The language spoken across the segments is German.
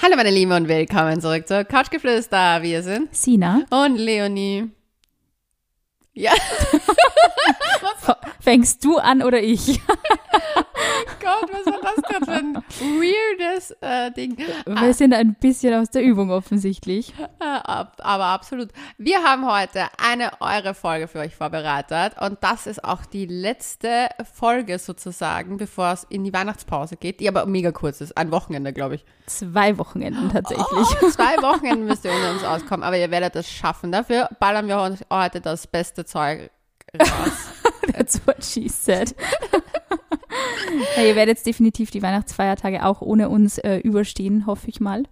Hallo meine Lieben und willkommen zurück zur Couchgeflüster. Wir sind Sina. und Leonie. Ja, Fängst du an oder ich? Gott, was war das gerade für ein weirdes äh, Ding? Wir sind ein bisschen aus der Übung offensichtlich. Äh, ab- aber absolut. Wir haben heute eine eure Folge für euch vorbereitet und das ist auch die letzte Folge sozusagen, bevor es in die Weihnachtspause geht, die aber mega kurz ist. Ein Wochenende, glaube ich. Zwei Wochenenden tatsächlich. Oh, zwei Wochenenden müsst ihr ohne uns auskommen, aber ihr werdet es schaffen. Dafür ballern wir heute das beste Zeug raus. That's what she said. Ja, ihr werdet jetzt definitiv die Weihnachtsfeiertage auch ohne uns äh, überstehen, hoffe ich mal.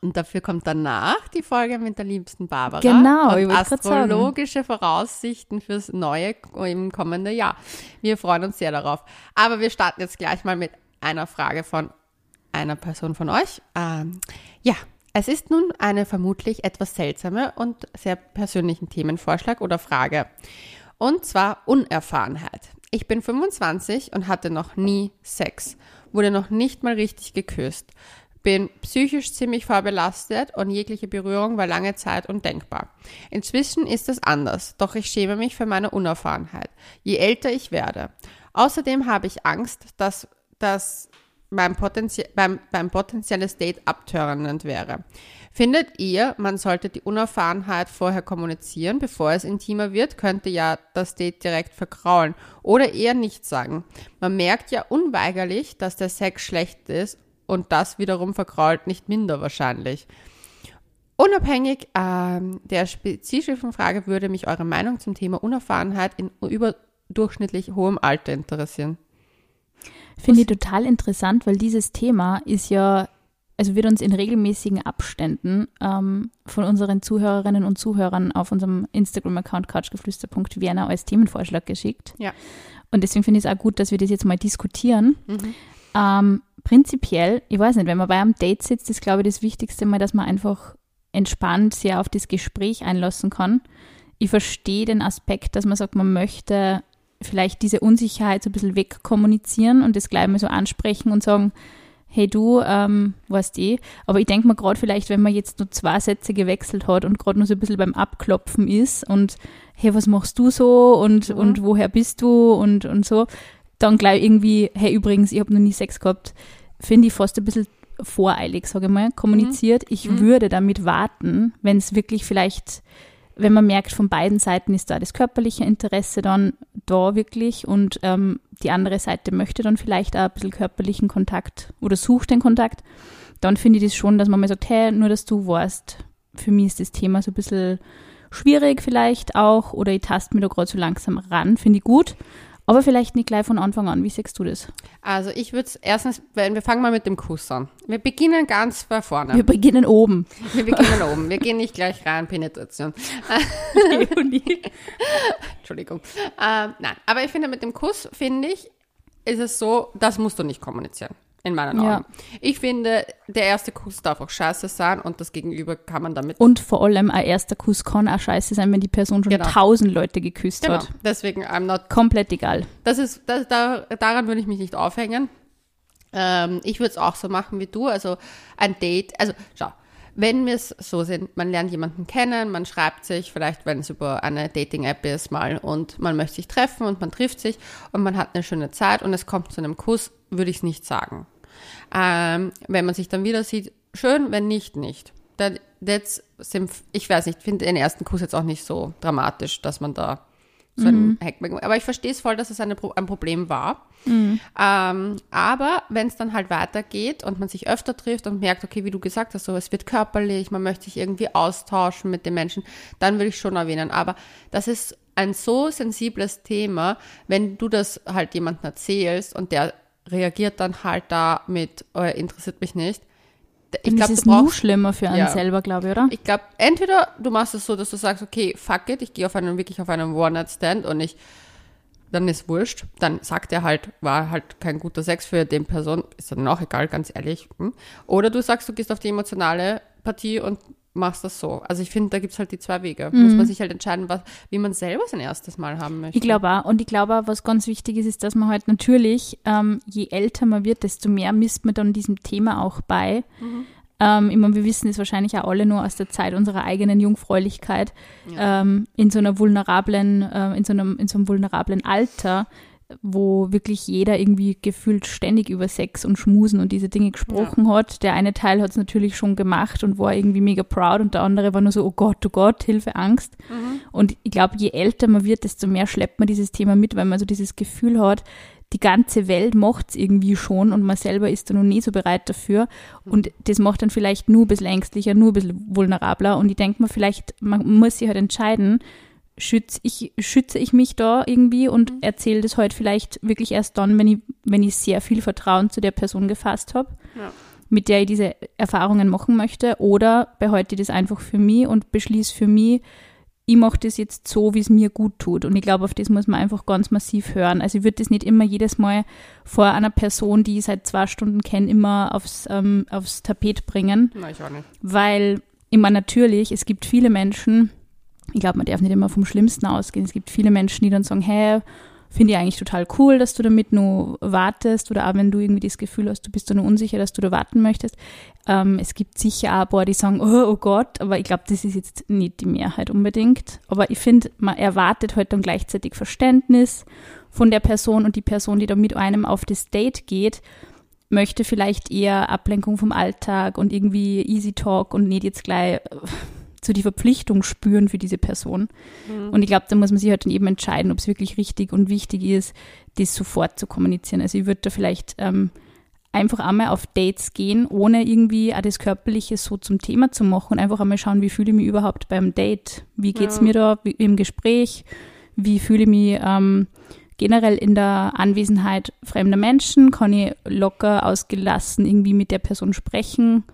Und dafür kommt danach die Folge mit der liebsten Barbara. Genau, und astrologische Voraussichten fürs neue im kommenden Jahr. Wir freuen uns sehr darauf. Aber wir starten jetzt gleich mal mit einer Frage von einer Person von euch. Ähm, ja, es ist nun eine vermutlich etwas seltsame und sehr persönlichen Themenvorschlag oder Frage. Und zwar Unerfahrenheit. Ich bin 25 und hatte noch nie Sex, wurde noch nicht mal richtig geküsst, bin psychisch ziemlich vorbelastet und jegliche Berührung war lange Zeit undenkbar. Inzwischen ist es anders, doch ich schäme mich für meine Unerfahrenheit, je älter ich werde. Außerdem habe ich Angst, dass das beim, Potenzie beim, beim potenzielles Date abtörend wäre. Findet ihr, man sollte die Unerfahrenheit vorher kommunizieren, bevor es intimer wird, könnte ja das Date direkt verkraulen oder eher nichts sagen. Man merkt ja unweigerlich, dass der Sex schlecht ist und das wiederum verkrault nicht minder wahrscheinlich. Unabhängig ähm, der spezifischen Frage würde mich eure Meinung zum Thema Unerfahrenheit in überdurchschnittlich hohem Alter interessieren. Finde ich total interessant, weil dieses Thema ist ja, also wird uns in regelmäßigen Abständen ähm, von unseren Zuhörerinnen und Zuhörern auf unserem Instagram-Account couchgeflüster.vienna als Themenvorschlag geschickt. Ja. Und deswegen finde ich es auch gut, dass wir das jetzt mal diskutieren. Mhm. Ähm, prinzipiell, ich weiß nicht, wenn man bei einem Date sitzt, ist, glaube ich, das Wichtigste mal, dass man einfach entspannt sehr auf das Gespräch einlassen kann. Ich verstehe den Aspekt, dass man sagt, man möchte vielleicht diese Unsicherheit so ein bisschen wegkommunizieren und das gleich mal so ansprechen und sagen, hey du, ähm, weißt eh, aber ich denke mir gerade vielleicht, wenn man jetzt nur zwei Sätze gewechselt hat und gerade nur so ein bisschen beim Abklopfen ist und hey, was machst du so und, Mhm. und woher bist du und, und so, dann gleich irgendwie, hey übrigens, ich habe noch nie Sex gehabt, finde ich fast ein bisschen voreilig, sage ich mal, kommuniziert. Ich Mhm. würde damit warten, wenn es wirklich vielleicht, wenn man merkt, von beiden Seiten ist da das körperliche Interesse dann da wirklich und ähm, die andere Seite möchte dann vielleicht auch ein bisschen körperlichen Kontakt oder sucht den Kontakt, dann finde ich das schon, dass man mal sagt, hey, nur dass du weißt, für mich ist das Thema so ein bisschen schwierig vielleicht auch oder ich taste mir da gerade so langsam ran, finde ich gut. Aber vielleicht nicht gleich von Anfang an. Wie siehst du das? Also ich würde es erstens, wenn wir fangen mal mit dem Kuss an. Wir beginnen ganz bei vorne. Wir beginnen oben. Wir beginnen oben. Wir gehen nicht gleich rein, Penetration. Entschuldigung. Ähm, nein, aber ich finde, mit dem Kuss, finde ich, ist es so, das musst du nicht kommunizieren. In meinen Augen. Ja. Ich finde, der erste Kuss darf auch scheiße sein und das Gegenüber kann man damit. Und vor allem ein erster Kuss kann auch scheiße sein, wenn die Person schon Genau. tausend Leute geküsst genau. hat. Deswegen, I'm not Komplett egal. Das ist, das, da, daran würde ich mich nicht aufhängen. Ähm, ich würde es auch so machen wie du. Also ein Date, also schau, wenn wir es so sind, man lernt jemanden kennen, man schreibt sich, vielleicht wenn es über eine Dating-App ist mal und man möchte sich treffen und man trifft sich und man hat eine schöne Zeit und es kommt zu einem Kuss, würde ich es nicht sagen. Ähm, wenn man sich dann wieder sieht, schön, wenn nicht, nicht. That, that's ich weiß nicht, finde den ersten Kuss jetzt auch nicht so dramatisch, dass man da so ein Hackback. Aber ich verstehe es voll, dass es eine, ein Problem war. Ähm, aber wenn es dann halt weitergeht und man sich öfter trifft und merkt, okay, wie du gesagt hast, so es wird körperlich, man möchte sich irgendwie austauschen mit den Menschen, dann würde ich schon erwähnen. Aber das ist ein so sensibles Thema, wenn du das halt jemandem erzählst und der reagiert dann halt da mit, oh, interessiert mich nicht. Ich glaube, ist noch schlimmer für einen Ja. selber, glaube ich, oder? ich glaube, entweder du machst es so, dass du sagst, okay, fuck it, ich gehe auf einen, wirklich auf einen One-Night-Stand und ich, dann ist wurscht. Dann sagt er halt, war halt kein guter Sex für den Person, ist dann auch egal, ganz ehrlich. hm. Oder du sagst, du gehst auf die emotionale Partie und machst das so. Also ich finde, da gibt's halt die zwei Wege. Muss man sich halt entscheiden, was, wie man selber sein erstes Mal haben möchte. Ich glaube auch. Und ich glaube auch, was ganz wichtig ist, ist, dass man halt natürlich, ähm, je älter man wird, desto mehr misst man dann diesem Thema auch bei. Ähm, ich meine, wir wissen es wahrscheinlich auch alle nur aus der Zeit unserer eigenen Jungfräulichkeit, ja. ähm, in so einer vulnerablen, äh, in so einem, in so einem vulnerablen Alter, wo wirklich jeder irgendwie gefühlt ständig über Sex und Schmusen und diese Dinge gesprochen ja. hat. Der eine Teil hat es natürlich schon gemacht und war irgendwie mega proud und der andere war nur so, oh Gott, oh Gott, Hilfe, Angst. Mhm. Und ich glaube, je älter man wird, desto mehr schleppt man dieses Thema mit, weil man so dieses Gefühl hat, die ganze Welt macht es irgendwie schon und man selber ist da noch nie so bereit dafür. Mhm. Und das macht dann vielleicht nur ein bisschen ängstlicher, nur ein bisschen vulnerabler. Und ich denke mir, vielleicht, man muss sich halt entscheiden, schütze ich, schütze ich mich da irgendwie und mhm. erzähle das heute vielleicht wirklich erst dann, wenn ich, wenn ich sehr viel Vertrauen zu der Person gefasst habe, ja. mit der ich diese Erfahrungen machen möchte, oder behalte ich das einfach für mich und beschließe für mich, ich mache das jetzt so, wie es mir gut tut. Und ich glaube, auf das muss man einfach ganz massiv hören. Also ich würde das nicht immer jedes Mal vor einer Person, die ich seit zwei Stunden kenne, immer aufs, ähm, aufs Tapet bringen. Nein, ich auch nicht. Weil immer natürlich, es gibt viele Menschen, ich glaube, man darf nicht immer vom Schlimmsten ausgehen. Es gibt viele Menschen, die dann sagen, hey, finde ich eigentlich total cool, dass du damit nur wartest oder auch wenn du irgendwie das Gefühl hast, du bist da nur unsicher, dass du da warten möchtest. Ähm, es gibt sicher auch ein paar, die sagen, oh, oh Gott, aber ich glaube, das ist jetzt nicht die Mehrheit unbedingt. Aber ich finde, man erwartet halt dann gleichzeitig Verständnis von der Person und die Person, die da mit einem auf das Date geht, möchte vielleicht eher Ablenkung vom Alltag und irgendwie Easy Talk und nicht jetzt gleich so die Verpflichtung spüren für diese Person. Mhm. Und ich glaube, da muss man sich halt dann eben entscheiden, ob es wirklich richtig und wichtig ist, das sofort zu kommunizieren. Also ich würde da vielleicht ähm, einfach einmal auf Dates gehen, ohne irgendwie auch das Körperliche so zum Thema zu machen und einfach einmal schauen, wie fühle ich mich überhaupt beim Date? Wie geht es ja. mir da im Gespräch? Wie fühle ich mich ähm, generell in der Anwesenheit fremder Menschen? Kann ich locker, ausgelassen irgendwie mit der Person sprechen?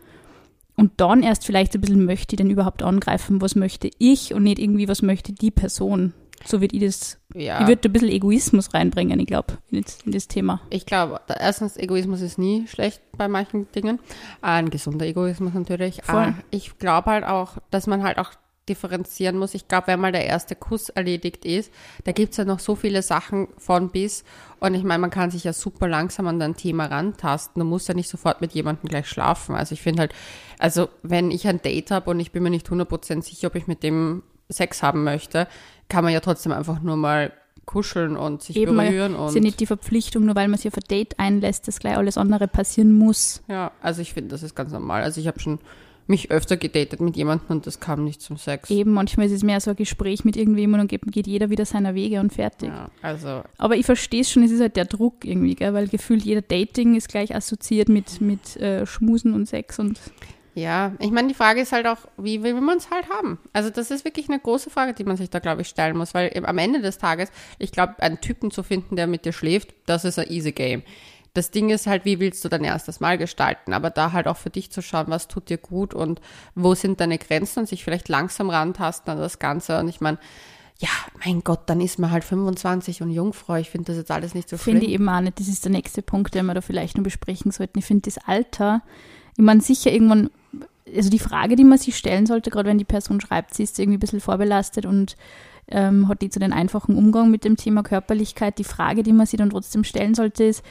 Und dann erst vielleicht ein bisschen möchte ich denn überhaupt angreifen, was möchte ich und nicht irgendwie, was möchte die Person. So wird ich das, ja. ich würde ein bisschen Egoismus reinbringen, ich glaube, in, in, das Thema. Ich glaube, erstens, Egoismus ist nie schlecht bei manchen Dingen. Ein gesunder Egoismus natürlich. Voll. Ah, ich glaube halt auch, dass man halt auch differenzieren muss. Ich glaube, wenn mal der erste Kuss erledigt ist, da gibt es ja noch so viele Sachen von bis. Und ich meine, man kann sich ja super langsam an dein Thema rantasten. Du musst ja nicht sofort mit jemandem gleich schlafen. Also ich finde halt, also wenn ich ein Date habe und ich bin mir nicht 100% sicher, ob ich mit dem Sex haben möchte, kann man ja trotzdem einfach nur mal kuscheln und sich Eben, berühren. Und ist ja nicht die Verpflichtung, nur weil man sich auf ein Date einlässt, dass gleich alles andere passieren muss. Ja, also ich finde, das ist ganz normal. Also ich habe schon mich öfter gedatet mit jemandem und das kam nicht zum Sex. Eben, manchmal ist es mehr so ein Gespräch mit irgendjemandem und geht, geht jeder wieder seiner Wege und fertig. Ja, also. Aber ich verstehe es schon, es ist halt der Druck irgendwie, gell? weil gefühlt jeder Dating ist gleich assoziiert mit, mit äh, Schmusen und Sex und. Ja, ich meine, die Frage ist halt auch, wie will man es halt haben? Also das ist wirklich eine große Frage, die man sich da, glaube ich, stellen muss, weil am Ende des Tages, ich glaube, einen Typen zu finden, der mit dir schläft, das ist ein easy game. Das Ding ist halt, wie willst du dein erstes Mal gestalten? Aber da halt auch für dich zu schauen, was tut dir gut und wo sind deine Grenzen und sich vielleicht langsam rantasten an das Ganze. Und ich meine, ja, mein Gott, dann ist man halt 25 und Jungfrau. Ich finde das jetzt alles nicht so schlimm. Finde ich eben auch nicht. Das ist der nächste Punkt, den wir da vielleicht noch besprechen sollten. Ich finde das Alter, ich meine, sicher irgendwann, also die Frage, die man sich stellen sollte, gerade wenn die Person schreibt, sie ist irgendwie ein bisschen vorbelastet und ähm, hat die zu den einfachen Umgang mit dem Thema Körperlichkeit. Die Frage, die man sich dann trotzdem stellen sollte, ist,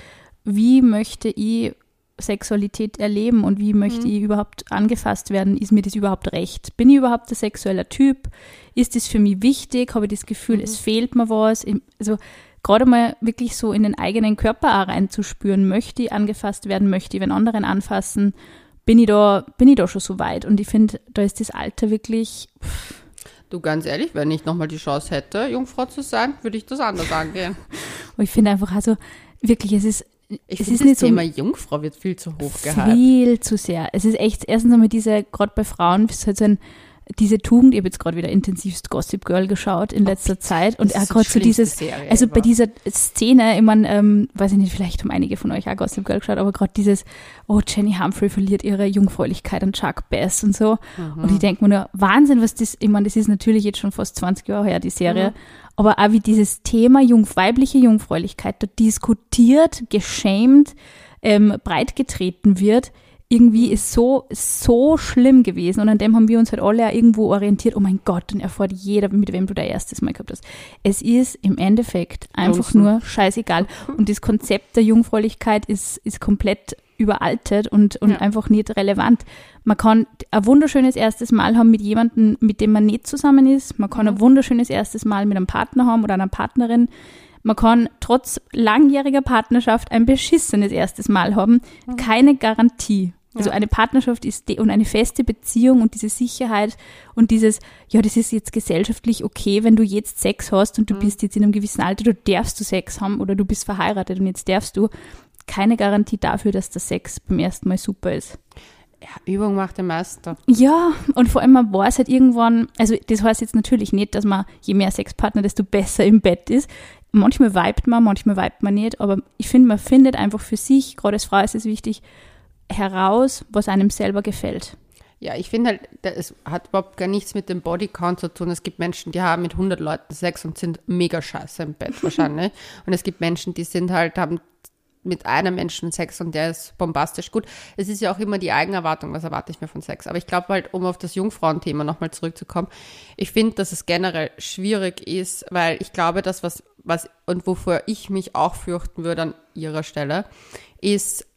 wie möchte ich Sexualität erleben und wie möchte mhm. ich überhaupt angefasst werden? Ist mir das überhaupt recht? Bin ich überhaupt ein sexueller Typ? Ist das für mich wichtig? Habe ich das Gefühl, mhm. es fehlt mir was? Also gerade mal wirklich so in den eigenen Körper auch reinzuspüren, möchte ich angefasst werden, möchte ich wenn anderen anfassen? Bin ich da, bin ich da schon so weit? Und ich finde, da ist das Alter wirklich. Pff. Du ganz ehrlich, wenn ich nochmal die Chance hätte, Jungfrau zu sein, würde ich das anders angehen. Und ich finde einfach, also wirklich, es ist ich es ist das Thema so, Jungfrau wird viel zu hoch gehalten. Viel zu sehr. Es ist echt, erstens einmal diese, gerade bei Frauen, ist halt so ein, diese Tugend, ich habe jetzt gerade wieder intensivst Gossip Girl geschaut in letzter oh, Zeit und er gerade so dieses, Serie also bei dieser Szene, ich meine, ähm, weiß ich nicht, vielleicht haben einige von euch auch Gossip Girl geschaut, aber gerade dieses, oh, Jenny Humphrey verliert ihre Jungfräulichkeit an Chuck Bass und so. Mhm. Und ich denke mir nur, Wahnsinn, was das, ich meine, das ist natürlich jetzt schon fast 20 Jahre her, die Serie, mhm aber auch wie dieses Thema Jung, weibliche Jungfräulichkeit dort diskutiert, geschämt, ähm, breitgetreten wird. Irgendwie ist so, so schlimm gewesen und an dem haben wir uns halt alle ja irgendwo orientiert. Oh mein Gott, und erfährt jeder, mit wem du da erstes Mal gehabt hast. Es ist im Endeffekt einfach Blödsinn. nur scheißegal. Und das Konzept der Jungfräulichkeit ist, ist komplett überaltet und, und Ja. einfach nicht relevant. Man kann ein wunderschönes erstes Mal haben mit jemandem, mit dem man nicht zusammen ist. Man kann ein wunderschönes erstes Mal mit einem Partner haben oder einer Partnerin. Man kann trotz langjähriger Partnerschaft ein beschissenes erstes Mal haben. Keine Garantie. Also eine Partnerschaft ist und eine feste Beziehung und diese Sicherheit und dieses, ja, das ist jetzt gesellschaftlich okay, wenn du jetzt Sex hast und du bist jetzt in einem gewissen Alter, du darfst du Sex haben oder du bist verheiratet und jetzt darfst du. Keine Garantie dafür, dass der Sex beim ersten Mal super ist. Ja, Übung macht den Meister. Ja, und vor allem man weiß halt irgendwann, also das heißt jetzt natürlich nicht, dass man je mehr Sexpartner, desto besser im Bett ist. Manchmal vibet man, manchmal vibet man nicht, aber ich finde, man findet einfach für sich, gerade als Frau ist es wichtig, heraus, was einem selber gefällt. Ja, ich finde halt, es hat überhaupt gar nichts mit dem Bodycount zu tun. Es gibt Menschen, die haben mit 100 Leuten Sex und sind mega scheiße im Bett wahrscheinlich. und es gibt Menschen, die sind halt, haben mit einem Menschen Sex und der ist bombastisch gut. Es ist ja auch immer die Eigenerwartung, was erwarte ich mir von Sex. Aber ich glaube halt, um auf das Jungfrauenthema nochmal zurückzukommen, ich finde, dass es generell schwierig ist, weil ich glaube, dass was, was, und wovor ich mich auch fürchten würde an ihrer Stelle, ist,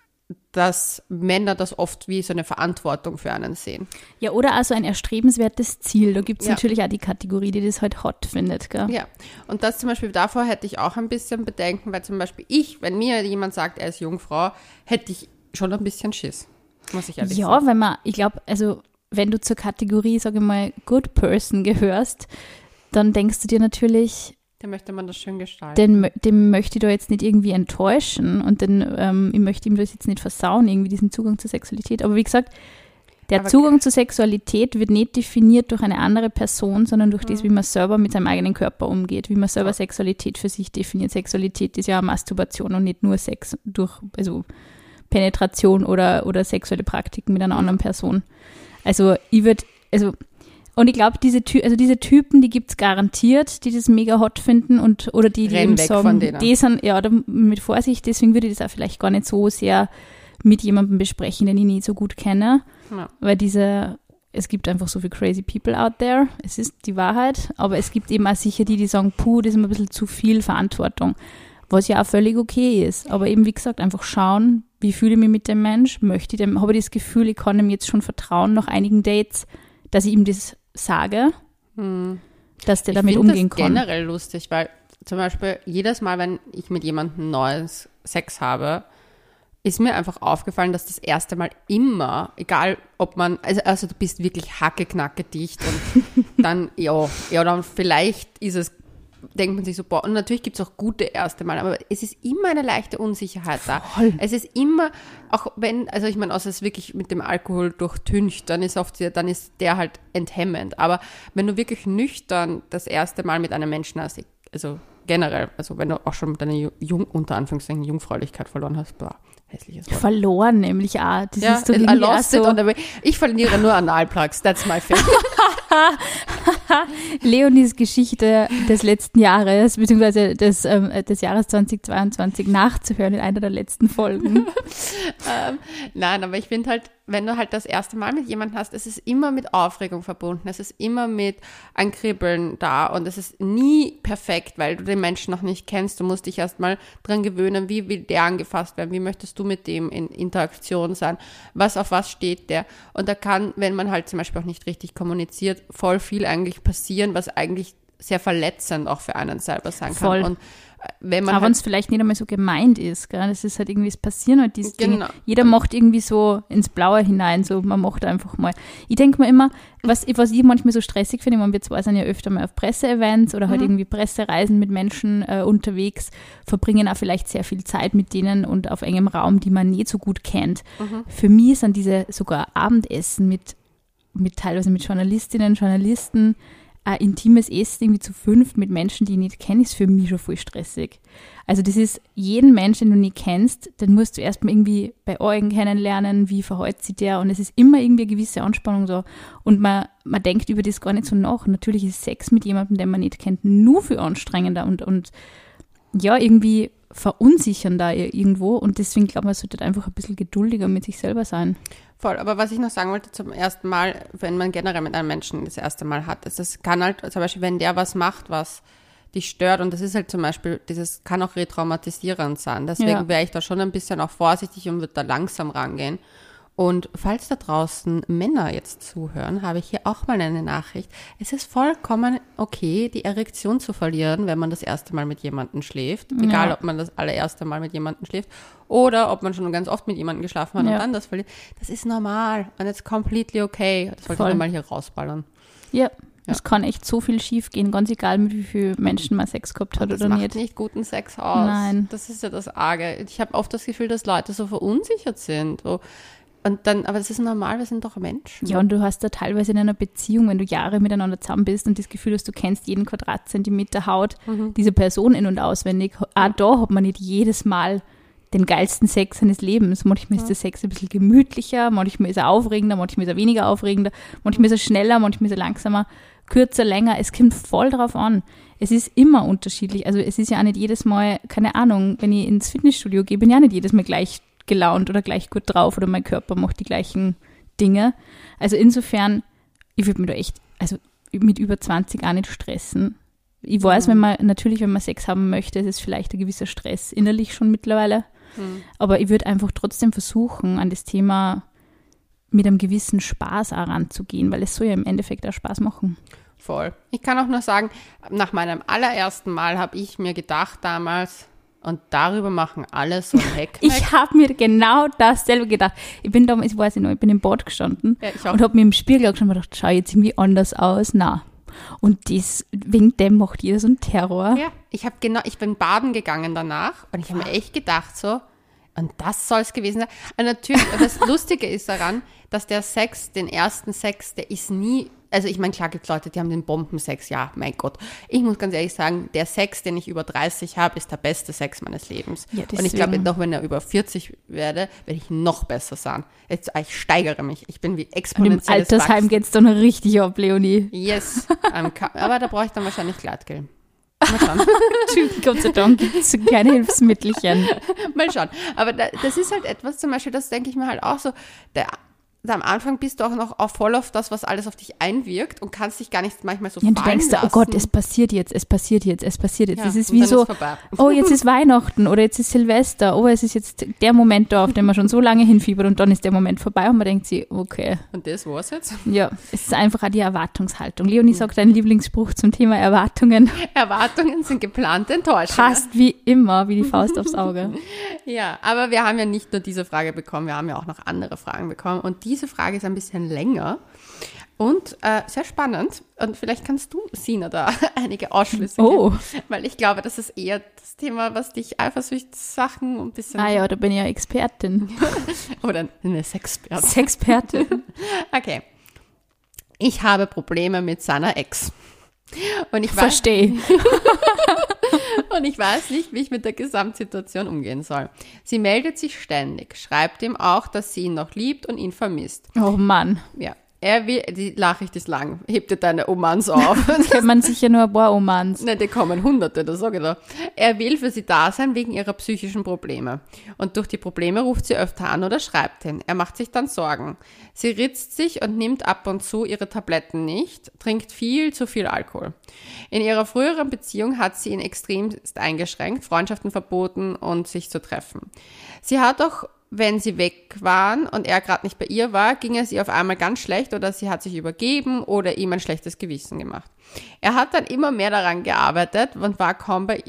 dass Männer das oft wie so eine Verantwortung für einen sehen. Ja, oder also ein erstrebenswertes Ziel. Da gibt es Ja. natürlich auch die Kategorie, die das halt hot findet. Gell? Ja, und das zum Beispiel davor hätte ich auch ein bisschen Bedenken, weil zum Beispiel ich, wenn mir jemand sagt, er ist Jungfrau, hätte ich schon ein bisschen Schiss, muss ich ehrlich Ja, sagen. wenn man, ich glaube, also wenn du zur Kategorie, sage ich mal, Good Person gehörst, dann denkst du dir natürlich, Da möchte man das schön gestalten. den, dem möchte ich da jetzt nicht irgendwie enttäuschen und den, ähm, ich möchte ihm das jetzt nicht versauen, irgendwie diesen Zugang zur Sexualität. Aber wie gesagt, der Aber- Zugang zur Sexualität wird nicht definiert durch eine andere Person, sondern durch Mhm. das, wie man selber mit seinem eigenen Körper umgeht, wie man selber Sexualität für sich definiert. Sexualität ist ja Masturbation und nicht nur Sex durch, also Penetration oder, oder sexuelle Praktiken mit einer anderen Person. Also ich würde, also und ich glaube, diese, Ty also diese Typen, die gibt es garantiert, die das mega hot finden und oder die, die Renn eben sagen, die sind, ja, mit Vorsicht, deswegen würde ich das auch vielleicht gar nicht so sehr mit jemandem besprechen, den ich nicht so gut kenne. Ja. Weil diese, es gibt einfach so viele crazy people out there. Es ist die Wahrheit. Aber es gibt eben auch sicher die, die sagen, puh, das ist mir ein bisschen zu viel Verantwortung. Was ja auch völlig okay ist. Aber eben, wie gesagt, einfach schauen, wie fühle ich mich mit dem Mensch? Möchte ich dem, habe ich das Gefühl, ich kann ihm jetzt schon vertrauen nach einigen Dates, dass ich ihm das sage, dass der ich damit umgehen das kann. generell lustig, weil zum Beispiel jedes Mal, wenn ich mit jemandem Neues Sex habe, ist mir einfach aufgefallen, dass das erste Mal immer, egal ob man, also, also du bist wirklich hackeknacke dicht und dann, ja, ja, dann vielleicht ist es, denkt man sich so, boah, und natürlich gibt es auch gute erste Mal, aber es ist immer eine leichte Unsicherheit da. Voll. Es ist immer, auch wenn, also ich meine, außer es wirklich mit dem Alkohol durchtüncht, dann ist oft, dann ist der halt enthemmend. Aber wenn du wirklich nüchtern das erste Mal mit einem Menschen hast, also generell, also wenn du auch schon deine Ju- Jung, unter Anführungszeichen Jungfräulichkeit verloren hast, boah, hässliches Wort. Verloren nämlich auch. Das Ja, ist I it so, on the way. Ich verliere nur Analplugs, that's my thing. Leonis Geschichte des letzten Jahres, beziehungsweise des, ähm, des Jahres 2022 nachzuhören in einer der letzten Folgen. ähm, nein, aber ich finde halt, wenn du halt das erste Mal mit jemandem hast, es ist immer mit Aufregung verbunden, es ist immer mit ein Kribbeln da und es ist nie perfekt, weil du den Menschen noch nicht kennst. Du musst dich erstmal dran gewöhnen, wie will der angefasst werden, wie möchtest du mit dem in Interaktion sein, was auf was steht der. Und da kann, wenn man halt zum Beispiel auch nicht richtig kommuniziert, voll viel eigentlich passieren, was eigentlich sehr verletzend auch für einen selber sein kann. Voll. Und äh, wenn man Aber wenn halt, es vielleicht nicht einmal so gemeint ist, gell? Das ist halt irgendwie, es passieren halt diese Genau. Dinge. Jeder macht irgendwie so ins Blaue hinein, so man macht einfach mal. Ich denke mir immer, was, was ich manchmal so stressig finde, wir zwei sind ja öfter mal auf Presseevents oder Mhm. halt irgendwie Pressereisen mit Menschen äh, unterwegs, verbringen auch vielleicht sehr viel Zeit mit denen und auf engem Raum, die man nicht so gut kennt. Mhm. Für mich sind diese sogar Abendessen mit, mit teilweise mit Journalistinnen, Journalisten, ein intimes Essen irgendwie zu fünf mit Menschen, die ich nicht kenne, ist für mich schon voll stressig. Also das ist jeden Menschen, den du nicht kennst, den musst du erstmal irgendwie bei euch kennenlernen, wie verhält sich der und es ist immer irgendwie eine gewisse Anspannung so und man, man denkt über das gar nicht so nach. Natürlich ist Sex mit jemandem, den man nicht kennt, nur viel anstrengender und, und ja, irgendwie verunsichern da irgendwo und deswegen glaube ich, man sollte einfach ein bisschen geduldiger mit sich selber sein. Voll, aber was ich noch sagen wollte zum ersten Mal, wenn man generell mit einem Menschen das erste Mal hat, ist es kann halt zum Beispiel, wenn der was macht, was dich stört und das ist halt zum Beispiel, dieses kann auch retraumatisierend sein. Deswegen Ja. wäre ich da schon ein bisschen auch vorsichtig und würde da langsam rangehen. Und falls da draußen Männer jetzt zuhören, habe ich hier auch mal eine Nachricht. Es ist vollkommen okay, die Erektion zu verlieren, wenn man das erste Mal mit jemandem schläft. Egal, Ja. ob man das allererste Mal mit jemandem schläft oder ob man schon ganz oft mit jemandem geschlafen hat Ja. und dann das verliert. Das ist normal und it's completely okay. Das wollte Voll. ich mal hier rausballern. Ja, es kann echt so viel schief gehen, ganz egal, mit wie vielen Menschen man Sex gehabt hat Das oder macht nicht. nicht guten Sex aus. Nein. Das ist ja das Arge. Ich habe oft das Gefühl, dass Leute so verunsichert sind. So. Und dann, aber das ist normal, wir sind doch Menschen. Ja, und du hast da teilweise in einer Beziehung, wenn du Jahre miteinander zusammen bist und das Gefühl hast, du kennst jeden Quadratzentimeter Haut Mhm. dieser Person in- und auswendig. Auch da hat man nicht jedes Mal den geilsten Sex seines Lebens. Manchmal ist der Sex ein bisschen gemütlicher, manchmal ist er aufregender, manchmal ist er weniger aufregender, manchmal ist er schneller, manchmal ist er langsamer, kürzer, länger. Es kommt voll drauf an. Es ist immer unterschiedlich. Also es ist ja auch nicht jedes Mal, keine Ahnung, wenn ich ins Fitnessstudio gehe, bin ich auch nicht jedes Mal gleich gelaunt oder gleich gut drauf oder mein Körper macht die gleichen Dinge. Also insofern, ich würde mir da echt, also mit über 20 auch nicht stressen. Ich weiß, wenn man, natürlich, wenn man Sex haben möchte, ist es vielleicht ein gewisser Stress innerlich schon mittlerweile. Aber ich würde einfach trotzdem versuchen, an das Thema mit einem gewissen Spaß auch ranzugehen, weil es soll ja im Endeffekt auch Spaß machen. Voll. Ich kann auch nur sagen, nach meinem allerersten Mal habe ich mir gedacht damals, und darüber machen alle so ein Heck. Ich habe mir genau dasselbe gedacht. Ich bin damals, ich weiß nicht noch, ich bin im Bad gestanden Ja, und habe mir im Spiegel angeschaut und gedacht, schau jetzt irgendwie anders aus. Na. Und das, wegen dem macht jeder so einen Terror. Ja, ich habe genau, ich bin baden gegangen danach und ich habe mir echt gedacht so, und das soll es gewesen sein. Und natürlich, das Lustige ist daran, dass der Sex, den ersten Sex, der ist nie, also ich meine, klar gibt Leute, die haben den Bombensex, ja, mein Gott. Ich muss ganz ehrlich sagen, der Sex, den ich über 30 habe, ist der beste Sex meines Lebens. Ja, und ich glaube, noch wenn er über 40 werde, werde ich noch besser sein. Jetzt, ich steigere mich. Ich bin wie Und im exponentielles Altersheim Wachstum. geht's dann richtig ab, Leonie. Yes, aber da brauche ich dann wahrscheinlich Gleitgel. Mal schauen. Gott sei Dank gibt's keine Hilfsmittelchen. Mal schauen. Aber da, das ist halt etwas zum Beispiel, das denke ich mir halt auch so, der, am Anfang bist du auch noch auch voll auf das, was alles auf dich einwirkt und kannst dich gar nicht manchmal so Ja, und du denkst, lassen. oh Gott, es passiert jetzt, es passiert jetzt, es passiert jetzt. Ja, es ist wie so, ist oh, jetzt ist Weihnachten oder jetzt ist Silvester, oh, es ist jetzt der Moment da, auf den man schon so lange hinfiebert und dann ist der Moment vorbei und man denkt sich, okay, Und das war's jetzt. ja, es ist einfach auch die Erwartungshaltung. Leonie sagt dein Lieblingsspruch zum Thema Erwartungen. Erwartungen sind geplante Enttäuschungen. Passt wie immer, wie die Faust aufs Auge. Ja, aber wir haben ja nicht nur diese Frage bekommen, wir haben ja auch noch andere Fragen bekommen. Und diese Frage ist ein bisschen länger und äh, sehr spannend. Und vielleicht kannst du, Sina, da einige Ausschlüsse Oh. geben. Weil ich glaube, das ist eher das Thema, was dich Eifersuchtssachen ein bisschen... Ah ja, da bin ich ja Expertin. Oder eine Sexperte. Sexpertin. Okay. Ich habe Probleme mit seiner Ex. Und ich Verstehe. Und ich weiß nicht, wie ich mit der Gesamtsituation umgehen soll. Sie meldet sich ständig, schreibt ihm auch, dass sie ihn noch liebt und ihn vermisst. Oh Mann. Ja. Er will, die Nachricht ist lang. Heb dir deine Omans auf. Kennt man sicher nur ein paar Omans. Nein, die kommen Hunderte, das sage ich da. Er will für sie da sein wegen ihrer psychischen Probleme. Und durch die Probleme ruft sie öfter an oder schreibt ihn. Er macht sich dann Sorgen. Sie ritzt sich und nimmt ab und zu ihre Tabletten nicht, trinkt viel zu viel Alkohol. In ihrer früheren Beziehung hat sie ihn extremst eingeschränkt, Freundschaften verboten und sich zu treffen. Sie hat auch wenn sie weg waren und er gerade nicht bei ihr war, ging es ihr auf einmal ganz schlecht oder sie hat sich übergeben oder ihm ein schlechtes Gewissen gemacht. Er hat dann immer mehr daran gearbeitet und war kaum bei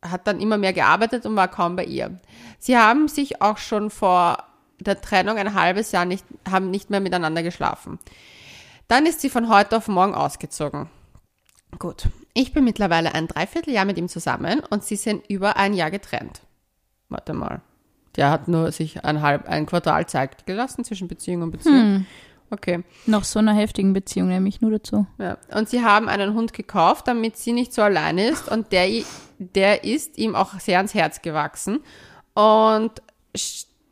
hat dann immer mehr gearbeitet und war kaum bei ihr. Sie haben sich auch schon vor der Trennung ein halbes Jahr nicht, haben nicht mehr miteinander geschlafen. Dann ist sie von heute auf morgen ausgezogen. Gut. Ich bin mittlerweile ein Dreivierteljahr mit ihm zusammen und sie sind über ein Jahr getrennt. Warte mal. Der hat nur sich ein halb, ein Quartal Zeit gelassen zwischen Beziehung und Beziehung. Okay. Nach so einer heftigen Beziehung nämlich nur dazu. Ja. Und sie haben einen Hund gekauft, damit sie nicht so allein ist. Und der, der ist ihm auch sehr ans Herz gewachsen. Und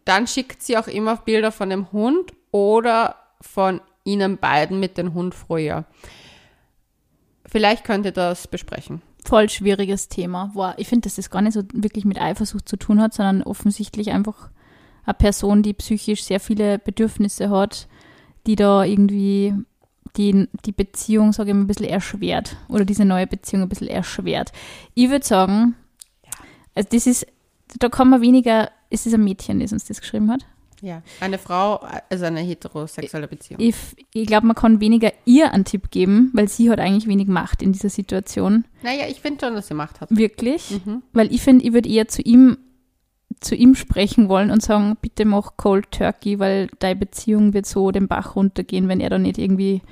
dann schickt sie auch immer Bilder von dem Hund oder von ihnen beiden mit dem Hund früher. Vielleicht könnt ihr das besprechen. Voll schwieriges Thema. Wow, ich finde, dass das gar nicht so wirklich mit Eifersucht zu tun hat, sondern offensichtlich einfach eine Person, die psychisch sehr viele Bedürfnisse hat, die da irgendwie die, die Beziehung, sage ich mal, ein bisschen erschwert oder diese neue Beziehung ein bisschen erschwert. Ich würde sagen, also das ist, da kann man weniger, ist es ein Mädchen, das uns das geschrieben hat? Ja, eine Frau, also eine heterosexuelle Beziehung. Ich, ich glaube, man kann weniger ihr einen Tipp geben, weil sie hat eigentlich wenig Macht in dieser Situation. Naja, ich finde schon, dass sie Macht hat. Wirklich? Weil ich finde, ich würde eher zu ihm, zu ihm sprechen wollen und sagen, bitte mach Cold Turkey, weil deine Beziehung wird so den Bach runtergehen, wenn er da nicht irgendwie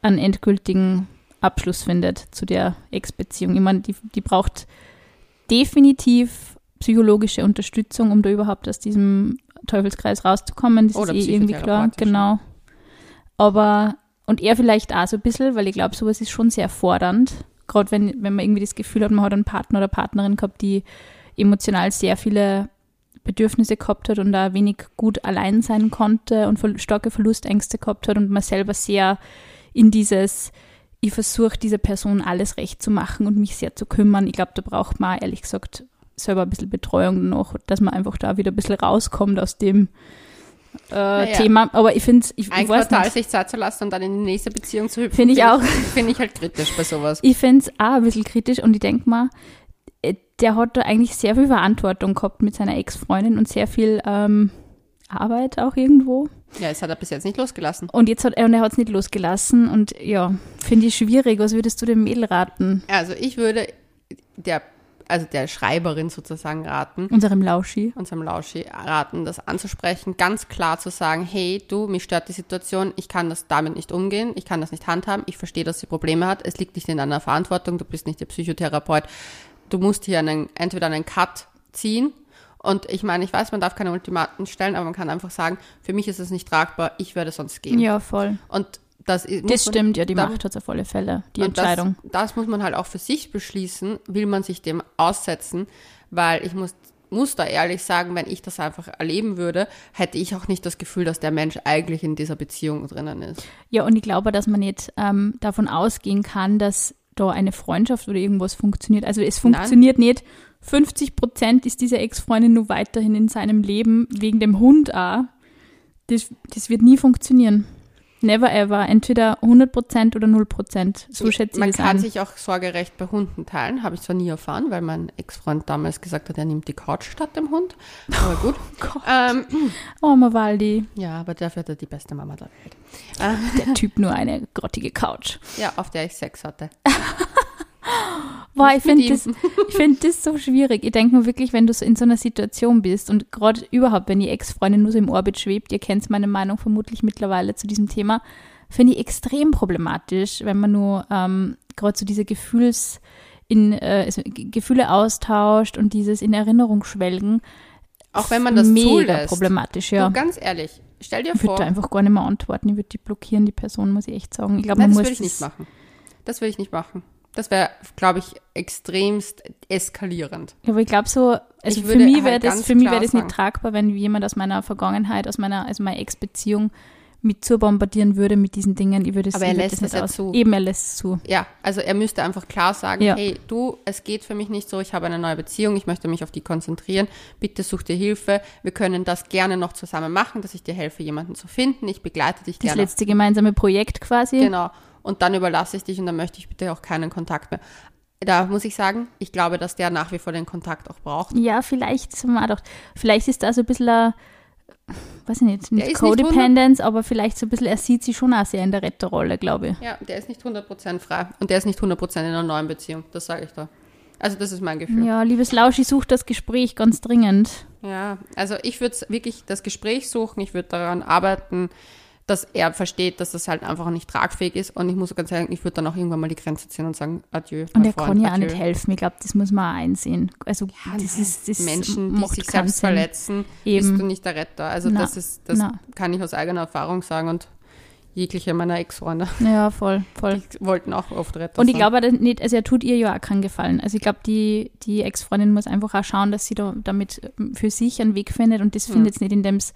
einen endgültigen Abschluss findet zu der Ex-Beziehung. Ich meine, die, die braucht definitiv psychologische Unterstützung, um da überhaupt aus diesem Teufelskreis rauszukommen. Das Oder ist eh irgendwie klar, genau. Aber, und er vielleicht auch so ein bisschen, weil ich glaube, sowas ist schon sehr fordernd. Gerade wenn, wenn man irgendwie das Gefühl hat, man hat einen Partner oder Partnerin gehabt, die emotional sehr viele Bedürfnisse gehabt hat und da wenig gut allein sein konnte und starke Verlustängste gehabt hat und man selber sehr in dieses, ich versuche dieser Person alles recht zu machen und mich sehr zu kümmern. Ich glaube, da braucht man ehrlich gesagt selber ein bisschen Betreuung noch, dass man einfach da wieder ein bisschen rauskommt aus dem äh, Naja. Thema. Aber ich finde ich, Ein ich weiß Quartal nicht. sich Zeit zu lassen und dann in die nächste Beziehung zu hüpfen. Finde ich auch. Finde ich halt kritisch bei sowas. Ich finde es auch ein bisschen kritisch und ich denke mal, äh, der hat da eigentlich sehr viel Verantwortung gehabt mit seiner Ex-Freundin und sehr viel ähm, Arbeit auch irgendwo. Ja, es hat er bis jetzt nicht losgelassen. Und jetzt hat er und er hat es nicht losgelassen und ja, finde ich schwierig. Was würdest du dem Mädel raten? Also ich würde der, also der Schreiberin sozusagen raten, Unserem Lauschi. unserem Lauschi raten, das anzusprechen, ganz klar zu sagen, hey, du, mich stört die Situation, ich kann das damit nicht umgehen, ich kann das nicht handhaben, ich verstehe, dass sie Probleme hat, es liegt nicht in deiner Verantwortung, du bist nicht der Psychotherapeut, du musst hier einen, entweder einen Cut ziehen und ich meine, ich weiß, man darf keine Ultimaten stellen, aber man kann einfach sagen, für mich ist es nicht tragbar, ich werde sonst gehen. Ja, voll. Und das, Das man- stimmt, ja, die da- Macht hat auf alle Fälle, die Entscheidung. Das, das muss man halt auch für sich beschließen, will man sich dem aussetzen, weil ich muss, muss da ehrlich sagen, wenn ich das einfach erleben würde, hätte ich auch nicht das Gefühl, dass der Mensch eigentlich in dieser Beziehung drinnen ist. Ja, und ich glaube, dass man nicht ähm, davon ausgehen kann, dass da eine Freundschaft oder irgendwas funktioniert. Also es funktioniert nicht. 50 Prozent ist diese Ex-Freundin nur weiterhin in seinem Leben, wegen dem Hund auch. Das, das wird nie funktionieren. Never ever. Entweder 100 Prozent oder 0 Prozent. So schätze ich man das kann an. sich auch Sorgerecht bei Hunden teilen, habe ich zwar nie erfahren, weil mein Ex-Freund damals gesagt hat, er nimmt die Couch statt dem Hund. Aber gut. ähm, Oh, Mavaldi, ja, aber dafür hat er die beste Mama der Welt. der Typ nur eine grottige Couch. Ja, auf der ich Sex hatte. Boah, ich finde das, ich find das so schwierig. Ich denke mir wirklich, wenn du so in so einer Situation bist und gerade überhaupt, wenn die Ex-Freundin nur so im Orbit schwebt, ihr kennt meine Meinung vermutlich mittlerweile zu diesem Thema, finde ich extrem problematisch, wenn man nur ähm, gerade so diese Gefühls, in, äh, Gefühle austauscht und dieses in Erinnerung schwelgen. Auch wenn man das mega zulässt. problematisch, ja. Du, ganz ehrlich, stell dir Ich würde vor, da einfach gar nicht mehr antworten. Ich würde die blockieren, die Person, muss ich echt sagen. Ich glaube, Nein, man das muss würde ich nicht machen. Das würde ich nicht machen. Das wäre, glaube ich, extremst eskalierend. Ja, aber ich glaube so, also Ich für mich halt wäre das, ganz für mich klar wäre das nicht tragbar, wenn jemand aus meiner Vergangenheit, aus meiner, also meiner Ex-Beziehung mit zu bombardieren würde mit diesen Dingen. Ich würde es Aber er lässt das es ja aus. zu. Eben, er lässt es zu. Ja, also er müsste einfach klar sagen, Ja. hey, du, es geht für mich nicht so, ich habe eine neue Beziehung, ich möchte mich auf die konzentrieren, bitte such dir Hilfe, wir können das gerne noch zusammen machen, dass ich dir helfe, jemanden zu finden, ich begleite dich Das gerne. letzte gemeinsame Projekt quasi. Genau. Und dann überlasse ich dich und dann möchte ich bitte auch keinen Kontakt mehr. Da muss ich sagen, ich glaube, dass der nach wie vor den Kontakt auch braucht. Ja, vielleicht, gedacht, vielleicht ist da so ein bisschen ein, weiß ich nicht, nicht Codependence, aber vielleicht so ein bisschen, er sieht sich schon auch sehr in der Retterrolle, glaube ich. Ja, der ist nicht 100% frei und der ist nicht 100% in einer neuen Beziehung, das sage ich da. Also das ist mein Gefühl. Ja, liebes Lauschi, sucht das Gespräch ganz dringend. Ja, also ich würde wirklich das Gespräch suchen, ich würde daran arbeiten, dass er versteht, dass das halt einfach nicht tragfähig ist und ich muss ganz ehrlich, ich würde dann auch irgendwann mal die Grenze ziehen und sagen, adieu. Und er Freund, kann ja auch nicht helfen. Ich glaube, das muss man auch einsehen. Also, das ist, das Menschen, die sich selbst Sinn. verletzen, Eben. bist du nicht der Retter. Also Na, das ist, das na. kann ich aus eigener Erfahrung sagen und jegliche meiner Ex-Freunde Ja, voll, voll. die wollten auch oft Retter Und ich glaube nicht, also er tut ihr ja auch keinen Gefallen. Also ich glaube, die, die Ex-Freundin muss einfach auch schauen, dass sie da damit für sich einen Weg findet und das Hm. findet es nicht, indem es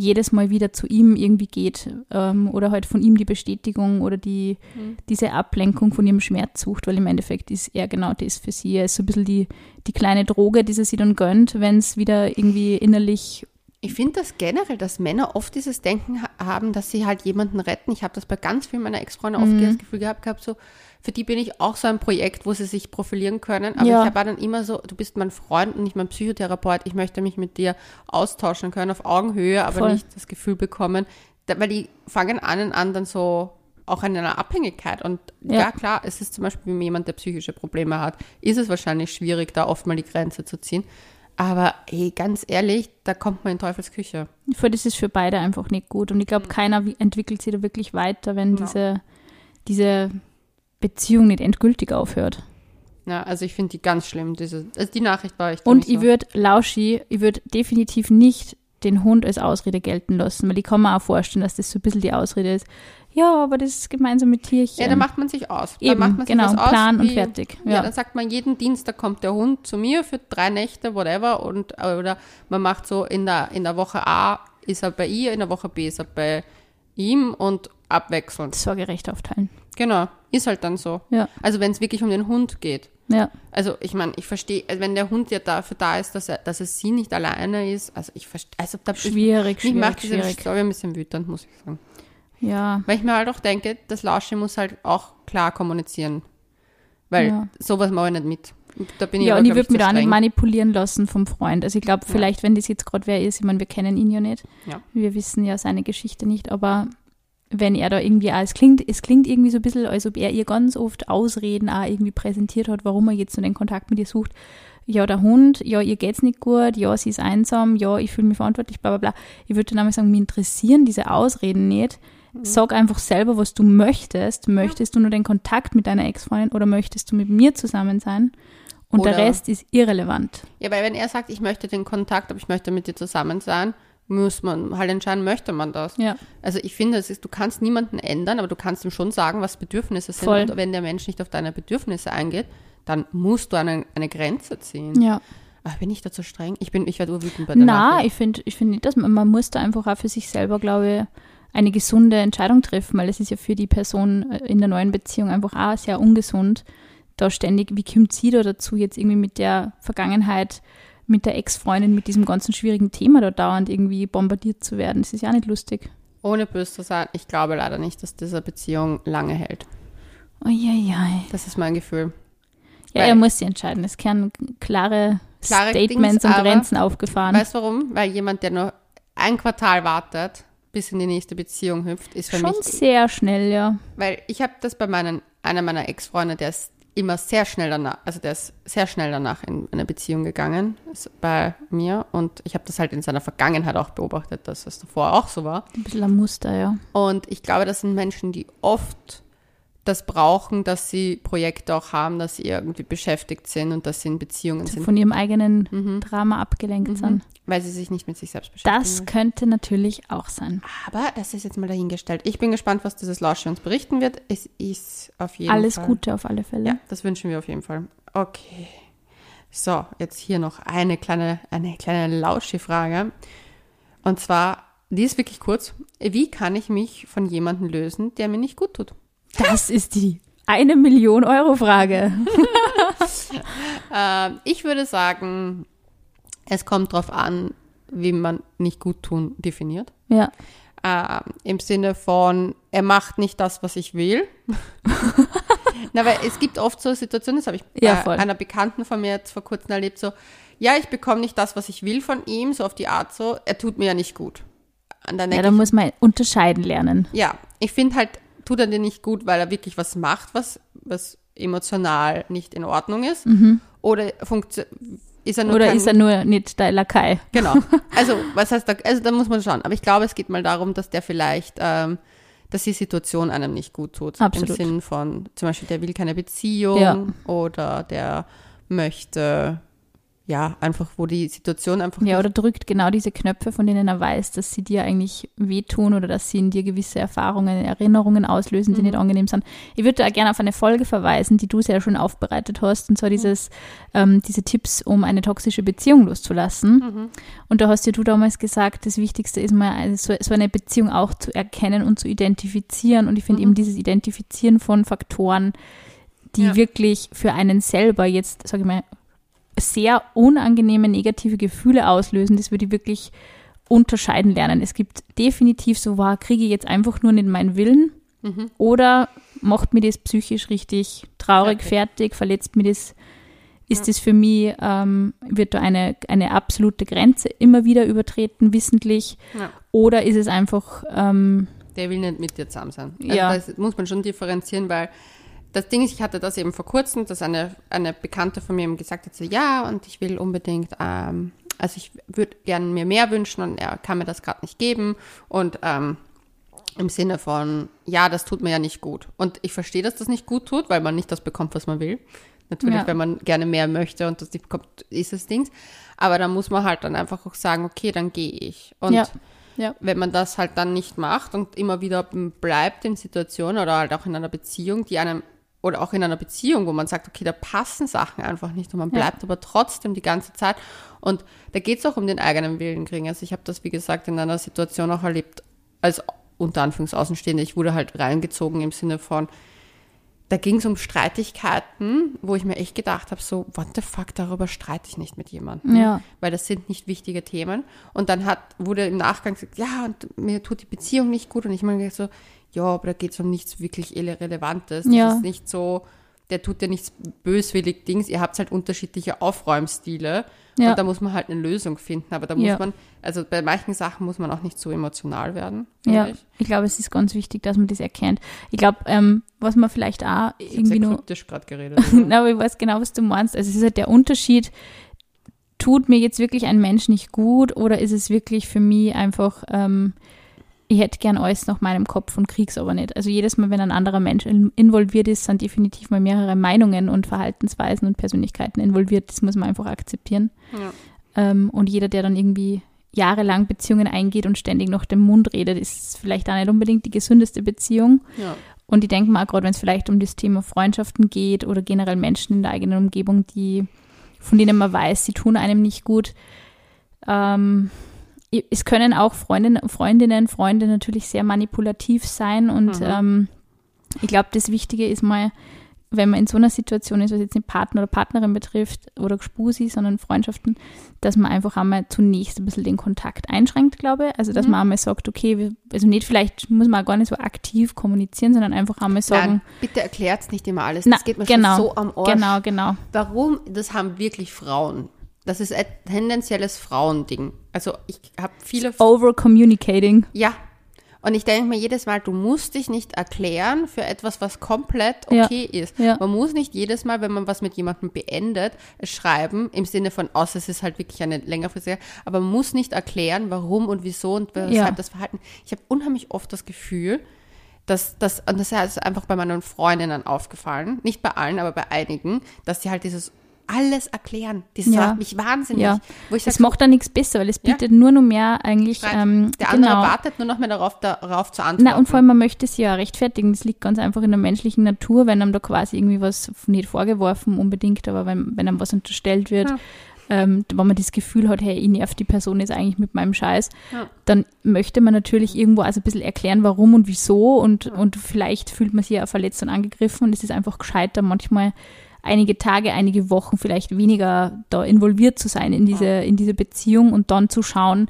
jedes Mal wieder zu ihm irgendwie geht ähm, oder halt von ihm die Bestätigung oder die, Mhm. diese Ablenkung von ihrem Schmerz sucht, weil im Endeffekt ist er genau das für sie. Er ist so ein bisschen die, die kleine Droge, die sie sich dann gönnt, wenn es wieder irgendwie innerlich Ich finde das generell, dass Männer oft dieses Denken ha haben, dass sie halt jemanden retten. Ich habe das bei ganz vielen meiner Ex-Freunde oft Mhm. das Gefühl gehabt, gehabt, so, für die bin ich auch so ein Projekt, wo sie sich profilieren können. Aber Ja. ich war dann immer so, du bist mein Freund und nicht mein Psychotherapeut. Ich möchte mich mit dir austauschen können auf Augenhöhe, aber Voll. nicht das Gefühl bekommen, da, weil die fangen an, an dann so auch in einer Abhängigkeit. Und ja. Ja. klar, es ist zum Beispiel, wenn jemand, der psychische Probleme hat, ist es wahrscheinlich schwierig, da oft mal die Grenze zu ziehen. Aber ey, ganz ehrlich, da kommt man in Teufels Küche. Für das ist für beide einfach nicht gut. Und ich glaube, keiner wie- entwickelt sich da wirklich weiter, wenn Ja. diese, diese Beziehung nicht endgültig aufhört. Ja, also ich finde die ganz schlimm. Diese, also die Nachricht war echt. Und ich würde, Lauschi, ich würde definitiv nicht den Hund als Ausrede gelten lassen, weil ich kann mir auch vorstellen, dass das so ein bisschen die Ausrede ist. Ja, aber das ist gemeinsam mit Tierchen. Ja, da macht man sich aus. da Eben, macht man sich genau, aus, Plan und wie- fertig. Ja. Ja. dann sagt man, jeden Dienstag kommt der Hund zu mir für drei Nächte, whatever. Und, oder man macht so, in der, in der Woche A ist er bei ihr, in der Woche B ist er bei ihm und abwechselnd. Sorgerecht aufteilen. Genau, ist halt dann so. Ja, Also wenn es wirklich um den Hund geht. ja. Also ich meine, ich verstehe, also wenn der Hund ja dafür da ist, dass er, dass es sie nicht alleine ist, also ich verstehe, also da, Schwierig, ich, mich schwierig, macht diese. Story ein bisschen wütend, muss ich sagen. Ja, Weil ich mir halt auch denke, das Lausche muss halt auch klar kommunizieren. Weil Ja. sowas mache ich nicht mit. Da bin ich ja aber, und ich würde mich da auch nicht manipulieren lassen vom Freund. Also ich glaube, Ja. vielleicht, wenn das jetzt gerade wer ist, ich meine, wir kennen ihn ja nicht. Ja. Wir wissen ja seine Geschichte nicht, aber wenn er da irgendwie, auch, es klingt, es klingt irgendwie so ein bisschen, als ob er ihr ganz oft Ausreden auch irgendwie präsentiert hat, warum er jetzt so den Kontakt mit ihr sucht. Ja, der Hund, ja, ihr geht's nicht gut, ja, sie ist einsam, ja, ich fühle mich verantwortlich, bla bla bla. Ich würde dann einmal sagen, mich interessieren diese Ausreden nicht. Mhm. Sag einfach selber, was du möchtest. Möchtest du nur den Kontakt mit deiner Ex-Freundin oder möchtest du mit mir zusammen sein? Und der Oder- Rest ist irrelevant. Ja, weil wenn er sagt, ich möchte den Kontakt, aber ich möchte mit dir zusammen sein, muss man halt entscheiden, möchte man das. Ja. Also ich finde, es ist, du kannst niemanden ändern, aber du kannst ihm schon sagen, was Bedürfnisse sind. Voll. Und wenn der Mensch nicht auf deine Bedürfnisse eingeht, dann musst du eine, eine Grenze ziehen. Ja. Ach, bin ich da zu streng? Ich bin, ich werde urwütend bei der Na, ich finde ich find nicht, dass man, man muss da einfach auch für sich selber, glaube ich, eine gesunde Entscheidung treffen, weil es ist ja für die Person äh, in der neuen Beziehung einfach auch sehr ungesund, da ständig, wie kommt sie da dazu, jetzt irgendwie mit der Vergangenheit, mit der Ex-Freundin, mit diesem ganzen schwierigen Thema da dauernd irgendwie bombardiert zu werden. Das ist ja auch nicht lustig. Ohne böse zu sein, ich glaube leider nicht, dass diese Beziehung lange hält. Uiuiui. Das ist mein Gefühl. Ja, Weil- er muss sich entscheiden. Es können klare, Klare Statements Dings, und Grenzen aufgefahren. Weißt du warum? Weil jemand, der nur ein Quartal wartet, bis in die nächste Beziehung hüpft, ist für Schon mich. sehr schnell, ja. Weil ich habe das bei meinen, einer meiner Ex-Freunde, der ist immer sehr schnell danach, also der ist sehr schnell danach in eine Beziehung gegangen, bei mir. Und ich habe das halt in seiner Vergangenheit auch beobachtet, dass das davor auch so war. Ein bisschen ein Muster, ja. Und ich glaube, das sind Menschen, die oft das brauchen, dass sie Projekte auch haben, dass sie irgendwie beschäftigt sind und dass sie in Beziehungen sind, Von ihrem eigenen Mhm. Drama abgelenkt sind. weil sie sich nicht mit sich selbst beschäftigen. Das könnte natürlich auch sein. Aber das ist jetzt mal dahingestellt. Ich bin gespannt, was dieses Lausche uns berichten wird. Es ist auf jeden Alles Fall. Gute auf alle Fälle. Ja, das wünschen wir auf jeden Fall. Okay. So, jetzt hier noch eine kleine, eine kleine Lauschi-Frage. Und zwar, die ist wirklich kurz. Wie kann ich mich von jemandem lösen, der mir nicht gut tut? Das ist die eine Million Euro Frage. Ähm, ich würde sagen, es kommt darauf an, wie man nicht gut tun definiert. Ja. Ähm, Im Sinne von, er macht nicht das, was ich will. Na, weil es gibt oft so Situationen, das habe ich Ja, bei voll. einer Bekannten von mir jetzt vor kurzem erlebt, so, ja, ich bekomme nicht das, was ich will von ihm, so auf die Art so, er tut mir ja nicht gut. Und dann Ja, da muss man unterscheiden lernen. ja, ich finde halt, tut er dir nicht gut, weil er wirklich was macht, was, was emotional nicht in Ordnung ist. Oder funktio- ist er nur Mhm. Oder kein, ist er nur nicht der Lakai? Genau. Also, was heißt da, also da muss man schauen. Aber ich glaube, es geht mal darum, dass der vielleicht, ähm, dass die Situation einem nicht gut tut. Absolut. Im Sinn von, zum Beispiel, der will keine Beziehung Ja. oder der möchte, ja, einfach, wo die Situation einfach. Ja, oder drückt genau diese Knöpfe, von denen er weiß, dass sie dir eigentlich wehtun oder dass sie in dir gewisse Erfahrungen, Erinnerungen auslösen, die Mhm. nicht angenehm sind. Ich würde da gerne auf eine Folge verweisen, die du sehr schön aufbereitet hast, und zwar dieses, ähm, diese Tipps, um eine toxische Beziehung loszulassen. Mhm. Und da hast ja du damals gesagt, das Wichtigste ist mal, also so, so eine Beziehung auch zu erkennen und zu identifizieren. Und ich finde Mhm. eben dieses Identifizieren von Faktoren, die Ja. wirklich für einen selber jetzt, sage ich mal, sehr unangenehme negative Gefühle auslösen, das würde ich wirklich unterscheiden lernen. Es gibt definitiv so, wow, kriege ich jetzt einfach nur nicht meinen Willen Mhm. oder macht mir das psychisch richtig traurig, Fertig. fertig, verletzt mir das, ist Ja. das für mich, ähm, wird da eine, eine absolute Grenze immer wieder übertreten, wissentlich, Ja. oder ist es einfach, ähm, Der will nicht mit dir zusammen sein. Also Ja. Das muss man schon differenzieren, weil das Ding ist, ich hatte das eben vor kurzem, dass eine, eine Bekannte von mir eben gesagt hat, so, ja, und ich will unbedingt, ähm, also ich würde gerne mir mehr wünschen und er kann mir das gerade nicht geben und ähm, im Sinne von, ja, das tut mir ja nicht gut. Und ich verstehe, dass das nicht gut tut, weil man nicht das bekommt, was man will. Natürlich, Ja. wenn man gerne mehr möchte und das nicht bekommt, ist es Dings. Aber da muss man halt dann einfach auch sagen, okay, dann gehe ich. Und Ja. Ja. wenn man das halt dann nicht macht und immer wieder bleibt in Situationen oder halt auch in einer Beziehung, die einem oder auch in einer Beziehung, wo man sagt, okay, da passen Sachen einfach nicht und man Ja. bleibt aber trotzdem die ganze Zeit. Und da geht es auch um den eigenen Willen kriegen. Also ich habe das, wie gesagt, in einer Situation auch erlebt, als unter Anführungsaußenstehende. Ich wurde halt reingezogen im Sinne von, da ging es um Streitigkeiten, wo ich mir echt gedacht habe, so, what the fuck, darüber streite ich nicht mit jemandem. Ja. Weil das sind nicht wichtige Themen. Und dann hat, wurde im Nachgang gesagt, ja, und mir tut die Beziehung nicht gut. Und ich meine so, ja, aber da geht es um nichts wirklich Irrelevantes. Das Ja. ist nicht so, der tut ja nichts böswillig Dings. Ihr habt halt unterschiedliche Aufräumstile. Ja. Und da muss man halt eine Lösung finden. Aber da muss Ja. man, also bei manchen Sachen muss man auch nicht so emotional werden. Ja, Ich, ich glaube, es ist ganz wichtig, dass man das erkennt. Ich glaube, ähm, was man vielleicht auch ich habe irgendwie sehr nur kryptisch gerade geredet. Na, aber ich weiß genau, was du meinst. Also es ist halt der Unterschied, tut mir jetzt wirklich ein Mensch nicht gut oder ist es wirklich für mich einfach, ähm, ich hätte gern alles nach meinem Kopf und krieg's aber nicht. Also jedes Mal, wenn ein anderer Mensch in- involviert ist, sind definitiv mal mehrere Meinungen und Verhaltensweisen und Persönlichkeiten involviert. Das muss man einfach akzeptieren. ja. Ähm, und jeder, der dann irgendwie jahrelang Beziehungen eingeht und ständig noch den Mund redet, ist vielleicht auch nicht unbedingt die gesündeste Beziehung. ja. Und ich denke mal, gerade wenn es vielleicht um das Thema Freundschaften geht oder generell Menschen in der eigenen Umgebung, die, von denen man weiß, sie tun einem nicht gut. Ähm, es können auch Freundinnen, Freundinnen, Freunde natürlich sehr manipulativ sein. Und Mhm. ähm, ich glaube, das Wichtige ist mal, wenn man in so einer Situation ist, was jetzt nicht Partner oder Partnerin betrifft oder Gespusi, sondern Freundschaften, dass man einfach einmal zunächst ein bisschen den Kontakt einschränkt, glaube ich. Also, dass Mhm. man einmal sagt, okay, wir, also nicht vielleicht muss man gar nicht so aktiv kommunizieren, sondern einfach einmal sagen, Nein, bitte erklärt nicht immer alles. Na, das geht mir genau, schon so am Arsch. genau, genau. Warum? Das haben wirklich Frauen. Das ist ein tendenzielles Frauending. Also ich habe viele. Over communicating. ja. Und ich denke mir jedes Mal, du musst dich nicht erklären für etwas, was komplett Ja. okay ist. Ja. Man muss nicht jedes Mal, wenn man was mit jemandem beendet, schreiben, im Sinne von, außer es ist halt wirklich eine längerfristige, aber man muss nicht erklären, warum und wieso und weshalb Ja. das Verhalten. Ich habe unheimlich oft das Gefühl, dass das, und das ist einfach bei meinen Freundinnen aufgefallen, nicht bei allen, aber bei einigen, dass sie halt dieses alles erklären. Das Ja. macht mich wahnsinnig. Ja. Wo ich Es sag, macht da nichts besser, weil es Ja. bietet nur noch mehr eigentlich. Ähm, der andere genau. wartet nur noch mehr darauf, darauf zu antworten. Na, und vor allem, man möchte sie ja rechtfertigen. Das liegt ganz einfach in der menschlichen Natur, wenn einem da quasi irgendwie was nicht vorgeworfen unbedingt, aber wenn, wenn einem was unterstellt wird, Ja. ähm, wenn man das Gefühl hat, hey, ich nerv die Person jetzt eigentlich mit meinem Scheiß, Ja. dann möchte man natürlich irgendwo also ein bisschen erklären, warum und wieso und, und vielleicht fühlt man sich ja verletzt und angegriffen und es ist einfach gescheiter, manchmal einige Tage, einige Wochen vielleicht weniger da involviert zu sein in diese, in diese Beziehung und dann zu schauen,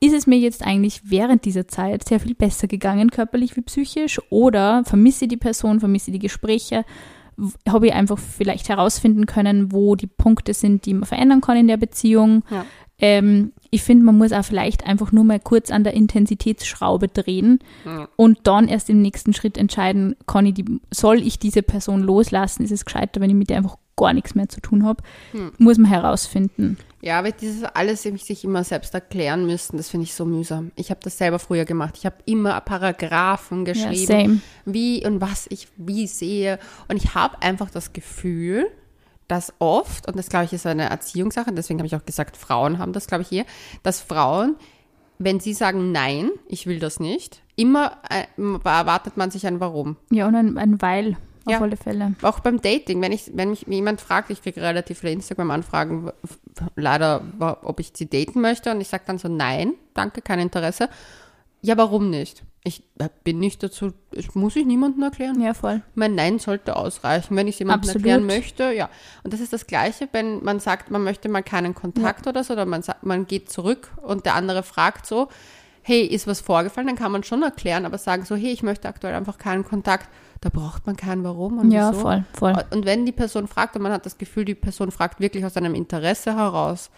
ist es mir jetzt eigentlich während dieser Zeit sehr viel besser gegangen, körperlich wie psychisch, oder vermisse ich die Person, vermisse ich die Gespräche, habe ich einfach vielleicht herausfinden können, wo die Punkte sind, die man verändern kann in der Beziehung. Ja. Ähm, ich finde, man muss auch vielleicht einfach nur mal kurz an der Intensitätsschraube drehen Ja. und dann erst im nächsten Schritt entscheiden, kann ich die, soll ich diese Person loslassen? Ist es gescheiter, wenn ich mit der einfach gar nichts mehr zu tun habe? Hm. Muss man herausfinden. Ja, aber dieses alles sich immer selbst erklären müssen, das finde ich so mühsam. Ich habe das selber früher gemacht. Ich habe immer Paragraphen Ja, geschrieben, same. wie und was ich wie sehe. Und ich habe einfach das Gefühl, dass oft, und das glaube ich ist eine Erziehungssache, deswegen habe ich auch gesagt, Frauen haben das, glaube ich, eher, dass Frauen, wenn sie sagen, nein, ich will das nicht, immer äh, erwartet man sich ein Warum. Ja, und ein, ein Weil, auf Ja. alle Fälle. Auch beim Dating, wenn ich, wenn mich jemand fragt, ich kriege relativ viele Instagram-Anfragen, leider, ob ich sie daten möchte, und ich sage dann so, nein, danke, kein Interesse. Ja, warum nicht? Ich äh, bin nicht dazu, das muss ich niemandem erklären. Ja, voll. Mein Nein sollte ausreichen, wenn ich es jemandem Absolut. erklären möchte, ja. Und das ist das Gleiche, wenn man sagt, man möchte mal keinen Kontakt oder so, oder man, sagt, man geht zurück und der andere fragt so, hey, ist was vorgefallen, dann kann man schon erklären, aber sagen so, hey, ich möchte aktuell einfach keinen Kontakt, da braucht man keinen Warum und Ja, wieso. voll, voll. Und wenn die Person fragt und man hat das Gefühl, die Person fragt wirklich aus einem Interesse heraus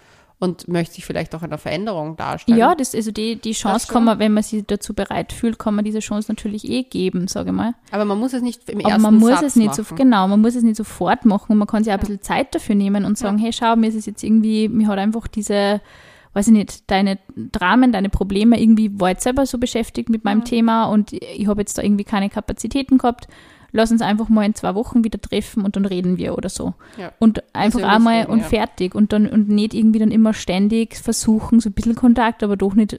und möchte sich vielleicht auch einer Veränderung darstellen. Ja, das, also die, die Chance kann man, wenn man sich dazu bereit fühlt, kann man diese Chance natürlich eh geben, sage ich mal. Aber man muss es nicht im Aber ersten man muss Satz es nicht so, machen. genau, man muss es nicht sofort machen und man kann sich auch ein bisschen Zeit dafür nehmen und sagen, hey, schau, mir ist es jetzt irgendwie, mir hat einfach diese, weiß ich nicht, deine Dramen, deine Probleme, irgendwie war jetzt selber so beschäftigt mit meinem Thema und ich habe jetzt da irgendwie keine Kapazitäten gehabt. Lass uns einfach mal in zwei Wochen wieder treffen und dann reden wir oder so. Ja. Und einfach Persönlich einmal reden, und ja. fertig und dann und nicht irgendwie dann immer ständig versuchen, so ein bisschen Kontakt, aber doch nicht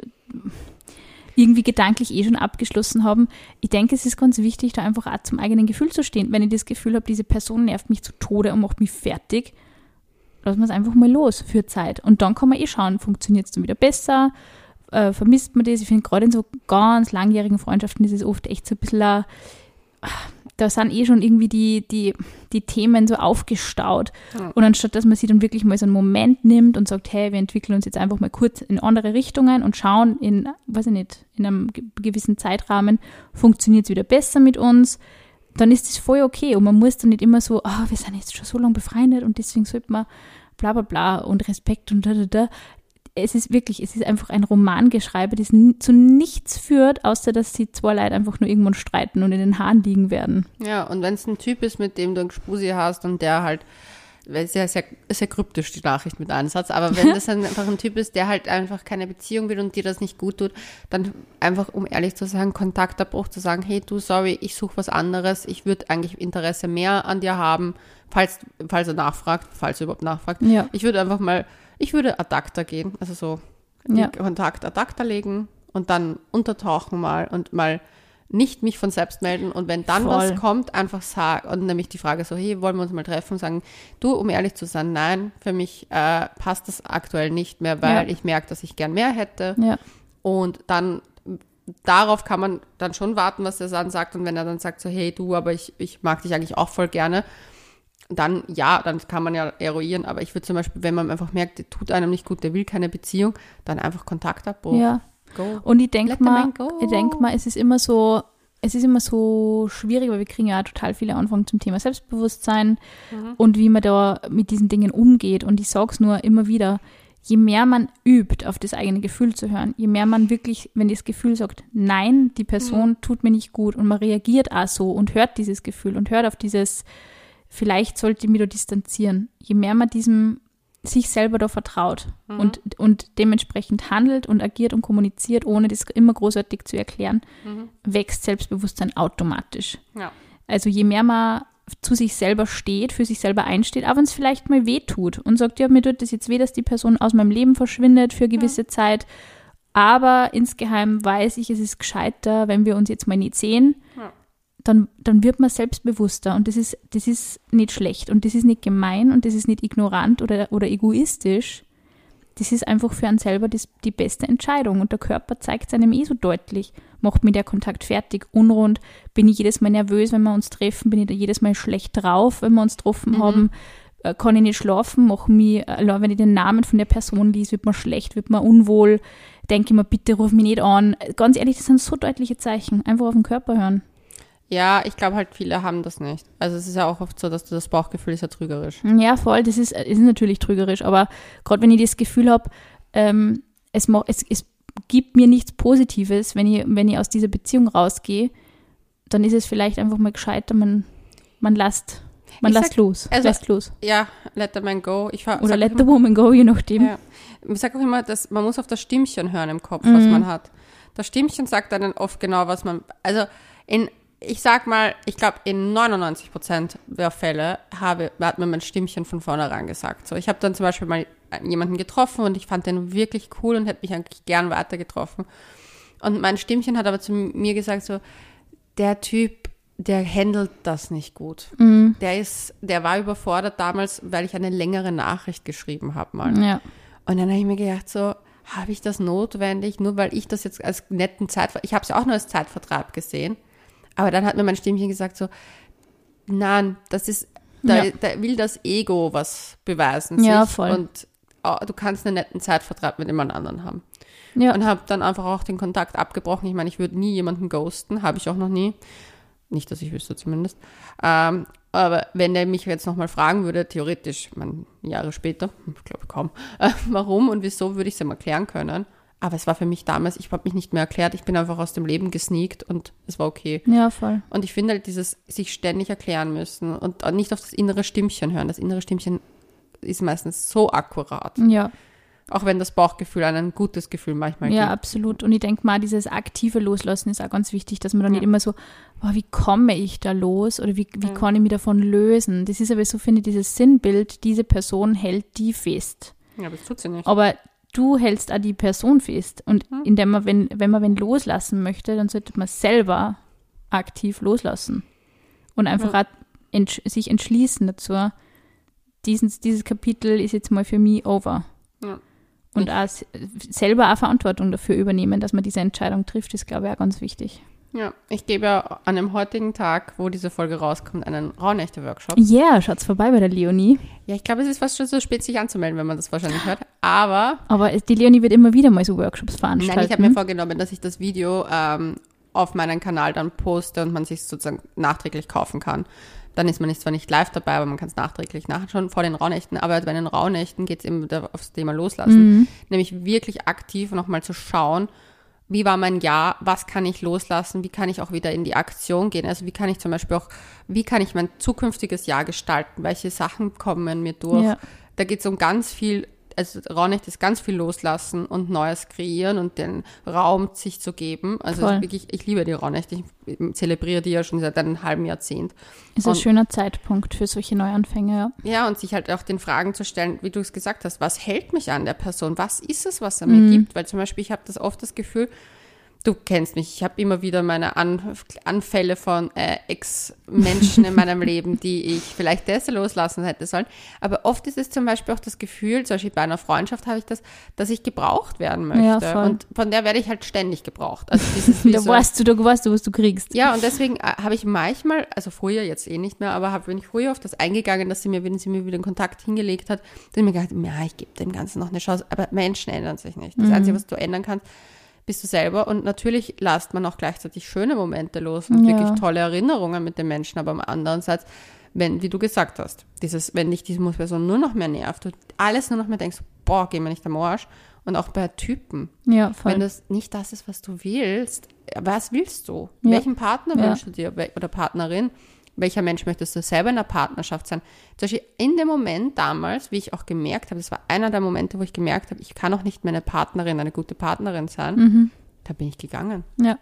irgendwie gedanklich eh schon abgeschlossen haben. Ich denke, es ist ganz wichtig, da einfach auch zum eigenen Gefühl zu stehen. Wenn ich das Gefühl habe, diese Person nervt mich zu Tode und macht mich fertig, lassen wir es einfach mal los für Zeit. Und dann kann man eh schauen, funktioniert es dann wieder besser, äh, vermisst man das. Ich finde, gerade in so ganz langjährigen Freundschaften ist es oft echt so ein bisschen, ein, da sind eh schon irgendwie die, die, die Themen so aufgestaut. Ja. Und anstatt, dass man sich dann wirklich mal so einen Moment nimmt und sagt, hey, wir entwickeln uns jetzt einfach mal kurz in andere Richtungen und schauen in, weiß ich nicht, in einem ge- gewissen Zeitrahmen, funktioniert es wieder besser mit uns, dann ist das voll okay. Und man muss dann nicht immer so, ah, wir sind jetzt schon so lange befreundet und deswegen sollte man bla bla bla und Respekt und da da da. Es ist wirklich, es ist einfach ein Romangeschreibe, das zu nichts führt, außer dass die zwei Leute einfach nur irgendwann streiten und in den Haaren liegen werden. Ja, und wenn es ein Typ ist, mit dem du ein Gspusi hast und der halt, weil sehr, sehr, sehr kryptisch die Nachricht mit Einsatz, aber wenn das ein, einfach ein Typ ist, der halt einfach keine Beziehung will und dir das nicht gut tut, dann einfach, um ehrlich zu sagen, Kontaktabbruch zu sagen, hey du, sorry, ich suche was anderes, ich würde eigentlich Interesse mehr an dir haben, falls, falls er nachfragt, falls er überhaupt nachfragt. Ja. Ich würde einfach mal, ich würde ad acta gehen, also so Ja. Kontakt ad acta legen und dann untertauchen mal und mal nicht mich von selbst melden und wenn dann Voll. was kommt, einfach sagen und nämlich die Frage so, hey, wollen wir uns mal treffen und sagen, du, um ehrlich zu sein, nein, für mich äh, passt das aktuell nicht mehr, weil Ja. ich merke, dass ich gern mehr hätte Ja. und dann darauf kann man dann schon warten, was er dann sagt und wenn er dann sagt so, hey, du, aber ich, ich mag dich eigentlich auch voll gerne, dann ja, dann kann man ja eruieren, aber ich würde zum Beispiel, wenn man einfach merkt, der tut einem nicht gut, der will keine Beziehung, dann einfach Kontaktabbruch. ja. Go. Und ich denke mal, ich denk mal, es ist immer so, es ist immer so schwierig, weil wir kriegen ja auch total viele Anfragen zum Thema Selbstbewusstsein Mhm. und wie man da mit diesen Dingen umgeht. Und ich sag's nur immer wieder, je mehr man übt, auf das eigene Gefühl zu hören, je mehr man wirklich, wenn das Gefühl sagt, nein, die Person Mhm. tut mir nicht gut und man reagiert auch so und hört dieses Gefühl und hört auf dieses, vielleicht sollte ich mich da distanzieren, je mehr man diesem sich selber da vertraut Mhm. und, und dementsprechend handelt und agiert und kommuniziert, ohne das immer großartig zu erklären, Mhm. wächst Selbstbewusstsein automatisch. Ja. Also je mehr man zu sich selber steht, für sich selber einsteht, auch wenn es vielleicht mal weh tut und sagt, ja, mir tut das jetzt weh, dass die Person aus meinem Leben verschwindet für gewisse Zeit, aber insgeheim weiß ich, es ist gescheiter, wenn wir uns jetzt mal nicht sehen, Ja. Dann, dann wird man selbstbewusster und das ist, das ist nicht schlecht und das ist nicht gemein und das ist nicht ignorant oder, oder egoistisch. Das ist einfach für einen selber das, die beste Entscheidung und der Körper zeigt es einem eh so deutlich. Macht mir der Kontakt fertig, unrund, bin ich jedes Mal nervös, wenn wir uns treffen, bin ich da jedes Mal schlecht drauf, wenn wir uns getroffen haben, äh, kann ich nicht schlafen, mach mich, allein wenn ich den Namen von der Person liest, wird mir schlecht, wird mir unwohl, denke ich mir, bitte ruf mich nicht an. Ganz ehrlich, das sind so deutliche Zeichen. Einfach auf den Körper hören. Ja, ich glaube halt, viele haben das nicht. Also es ist ja auch oft so, dass du das Bauchgefühl ist ja trügerisch. Ja, voll, das ist, ist natürlich trügerisch, aber gerade wenn ich das Gefühl habe, ähm, es, es, es gibt mir nichts Positives, wenn ich, wenn ich aus dieser Beziehung rausgehe, dann ist es vielleicht einfach mal gescheiter, man, man lässt, man Ich lässt sag- los, also- lässt los. Ja, let the man go. Ich Oder let auch the woman go, je nachdem. Ja. Ich sage auch immer, dass man muss auf das Stimmchen hören im Kopf, was Mhm. man hat. Das Stimmchen sagt einem oft genau, was man. Also in, ich sag mal, ich glaube, in 99 Prozent der Fälle habe, hat mir mein Stimmchen von vornherein gesagt. So, ich habe dann zum Beispiel mal jemanden getroffen und ich fand den wirklich cool und hätte mich eigentlich gern weiter getroffen. Und mein Stimmchen hat aber zu mir gesagt so, der Typ, der handelt das nicht gut. Mhm. Der ist, der war überfordert damals, weil ich eine längere Nachricht geschrieben habe mal. Ja. Und dann habe ich mir gedacht, so, habe ich das notwendig, nur weil ich das jetzt als netten Zeitvertreib, ich habe es ja auch nur als Zeitvertreib gesehen, aber dann hat mir mein Stimmchen gesagt so, nein, das ist, da, Ja. da will das Ego was beweisen. Ja, sich voll. Und oh, du kannst einen netten Zeitvertreib mit jemand anderen haben. Ja. Und habe dann einfach auch den Kontakt abgebrochen. Ich meine, ich würde nie jemanden ghosten, habe ich auch noch nie. Nicht, dass ich wüsste zumindest. Ähm, aber wenn der mich jetzt nochmal fragen würde, theoretisch, meine, Jahre später, ich glaube kaum, äh, warum und wieso, würde ich es ihm erklären können. Aber es war für mich damals, ich habe mich nicht mehr erklärt, ich bin einfach aus dem Leben gesneakt und es war okay. ja, voll. Und ich finde halt dieses sich ständig erklären müssen und nicht auf das innere Stimmchen hören. Das innere Stimmchen ist meistens so akkurat. Ja. Auch wenn das Bauchgefühl ein, ein gutes Gefühl manchmal Ja, gibt. absolut. Und ich denke mal, dieses aktive Loslassen ist auch ganz wichtig, dass man dann Ja. nicht immer so, boah, wie komme ich da los oder wie, wie Ja. kann ich mich davon lösen? Das ist aber so, finde ich, dieses Sinnbild, diese Person hält die fest. Ja, aber das tut sie nicht. Aber du hältst auch die Person fest. Und Mhm. indem man, wenn, wenn man wen loslassen möchte, dann sollte man selber aktiv loslassen. Und einfach auch entsch sich entschließen dazu, dieses, dieses Kapitel ist jetzt mal für mich over. Ja. Und auch selber auch Verantwortung dafür übernehmen, dass man diese Entscheidung trifft, ist, glaube ich, auch ganz wichtig. Ja, ich gebe ja an dem heutigen Tag, wo diese Folge rauskommt, einen Rauhnächte-Workshop. Ja, yeah, schaut's vorbei bei der Leonie. Ja, ich glaube, es ist fast schon so spät, sich anzumelden, wenn man das wahrscheinlich hört. Aber Aber die Leonie wird immer wieder mal so Workshops veranstalten. nein, ich habe mir vorgenommen, dass ich das Video ähm, auf meinen Kanal dann poste und man sich sozusagen nachträglich kaufen kann. Dann ist man nicht zwar nicht live dabei, aber man kann es nachträglich nachschauen vor den Rauhnächten. Aber bei den Rauhnächten geht es eben da aufs Thema Loslassen. Mhm. Nämlich wirklich aktiv nochmal zu schauen, wie war mein Jahr, was kann ich loslassen, wie kann ich auch wieder in die Aktion gehen. Also wie kann ich zum Beispiel auch, wie kann ich mein zukünftiges Jahr gestalten, welche Sachen kommen mir durch. Ja. Da geht es um ganz viel, also Raunicht ist ganz viel loslassen und Neues kreieren und den Raum sich zu geben. Also Voll. wirklich, ich liebe die Raunicht, ich zelebriere die ja schon seit einem halben Jahrzehnt. Ist ein Und- schöner Zeitpunkt für solche Neuanfänge, ja. Ja, und sich halt auch den Fragen zu stellen, wie du es gesagt hast, was hält mich an der Person? Was ist es, was er Mhm. mir gibt? Weil zum Beispiel, ich habe das oft das Gefühl, du kennst mich, ich habe immer wieder meine an Anfälle von äh, Ex-Menschen in meinem Leben, die ich vielleicht deshalb loslassen hätte sollen. Aber oft ist es zum Beispiel auch das Gefühl, zum Beispiel bei einer Freundschaft habe ich das, dass ich gebraucht werden möchte. Ja, und von der werde ich halt ständig gebraucht. Also dieses Da so- weißt du, da weißt du, was du kriegst. ja, und deswegen äh, habe ich manchmal, also früher jetzt eh nicht mehr, aber hab, bin ich früher auf das eingegangen, dass sie mir, wenn sie mir wieder den Kontakt hingelegt hat, dann hab ich mir gedacht, ja, ich gebe dem Ganzen noch eine Chance. Aber Menschen ändern sich nicht. Das Einzige, was du ändern kannst, bist du selber. Und natürlich lasst man auch gleichzeitig schöne Momente los und Ja. wirklich tolle Erinnerungen mit den Menschen. Aber am anderen Seite, wenn, wie du gesagt hast, dieses, wenn dich diese Person nur noch mehr nervt, du alles nur noch mehr denkst, boah, geh mir nicht am Arsch. Und auch bei Typen. Ja, voll. Wenn das nicht das ist, was du willst, was willst du? Ja. Welchen Partner Ja. wünschst du dir oder Partnerin? Welcher Mensch möchtest du selber in einer Partnerschaft sein? Zum Beispiel in dem Moment damals, wie ich auch gemerkt habe, das war einer der Momente, wo ich gemerkt habe, ich kann auch nicht mehr eine Partnerin, eine gute Partnerin sein, da bin ich gegangen. ja.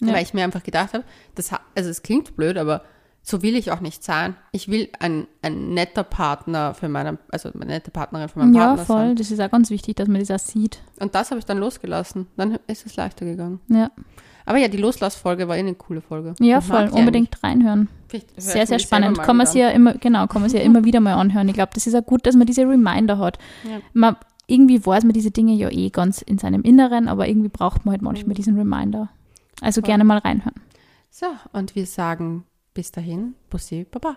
Mhm. Ja. Weil ich mir einfach gedacht habe, das, also es klingt blöd, aber so will ich auch nicht sein. Ich will ein, ein netter Partner für meine, also eine nette Partnerin für meinen Ja, Partner voll. sein. Das ist auch ganz wichtig, dass man das auch sieht. Und das habe ich dann losgelassen. Dann ist es leichter gegangen. Ja, Aber ja, die Loslassfolge war eh eine coole Folge. ja Ich voll. Unbedingt reinhören. eigentlich. Höre Sehr, sehr spannend. Kann man sich ja immer, genau, kann man sich ja immer wieder mal anhören. Ich glaube, das ist auch gut, dass man diese Reminder hat. Ja. Man, irgendwie weiß man diese Dinge ja eh ganz in seinem Inneren, aber irgendwie braucht man halt manchmal diesen Reminder. Also Voll. gerne mal reinhören. So, und wir sagen bis dahin, Bussi, Baba.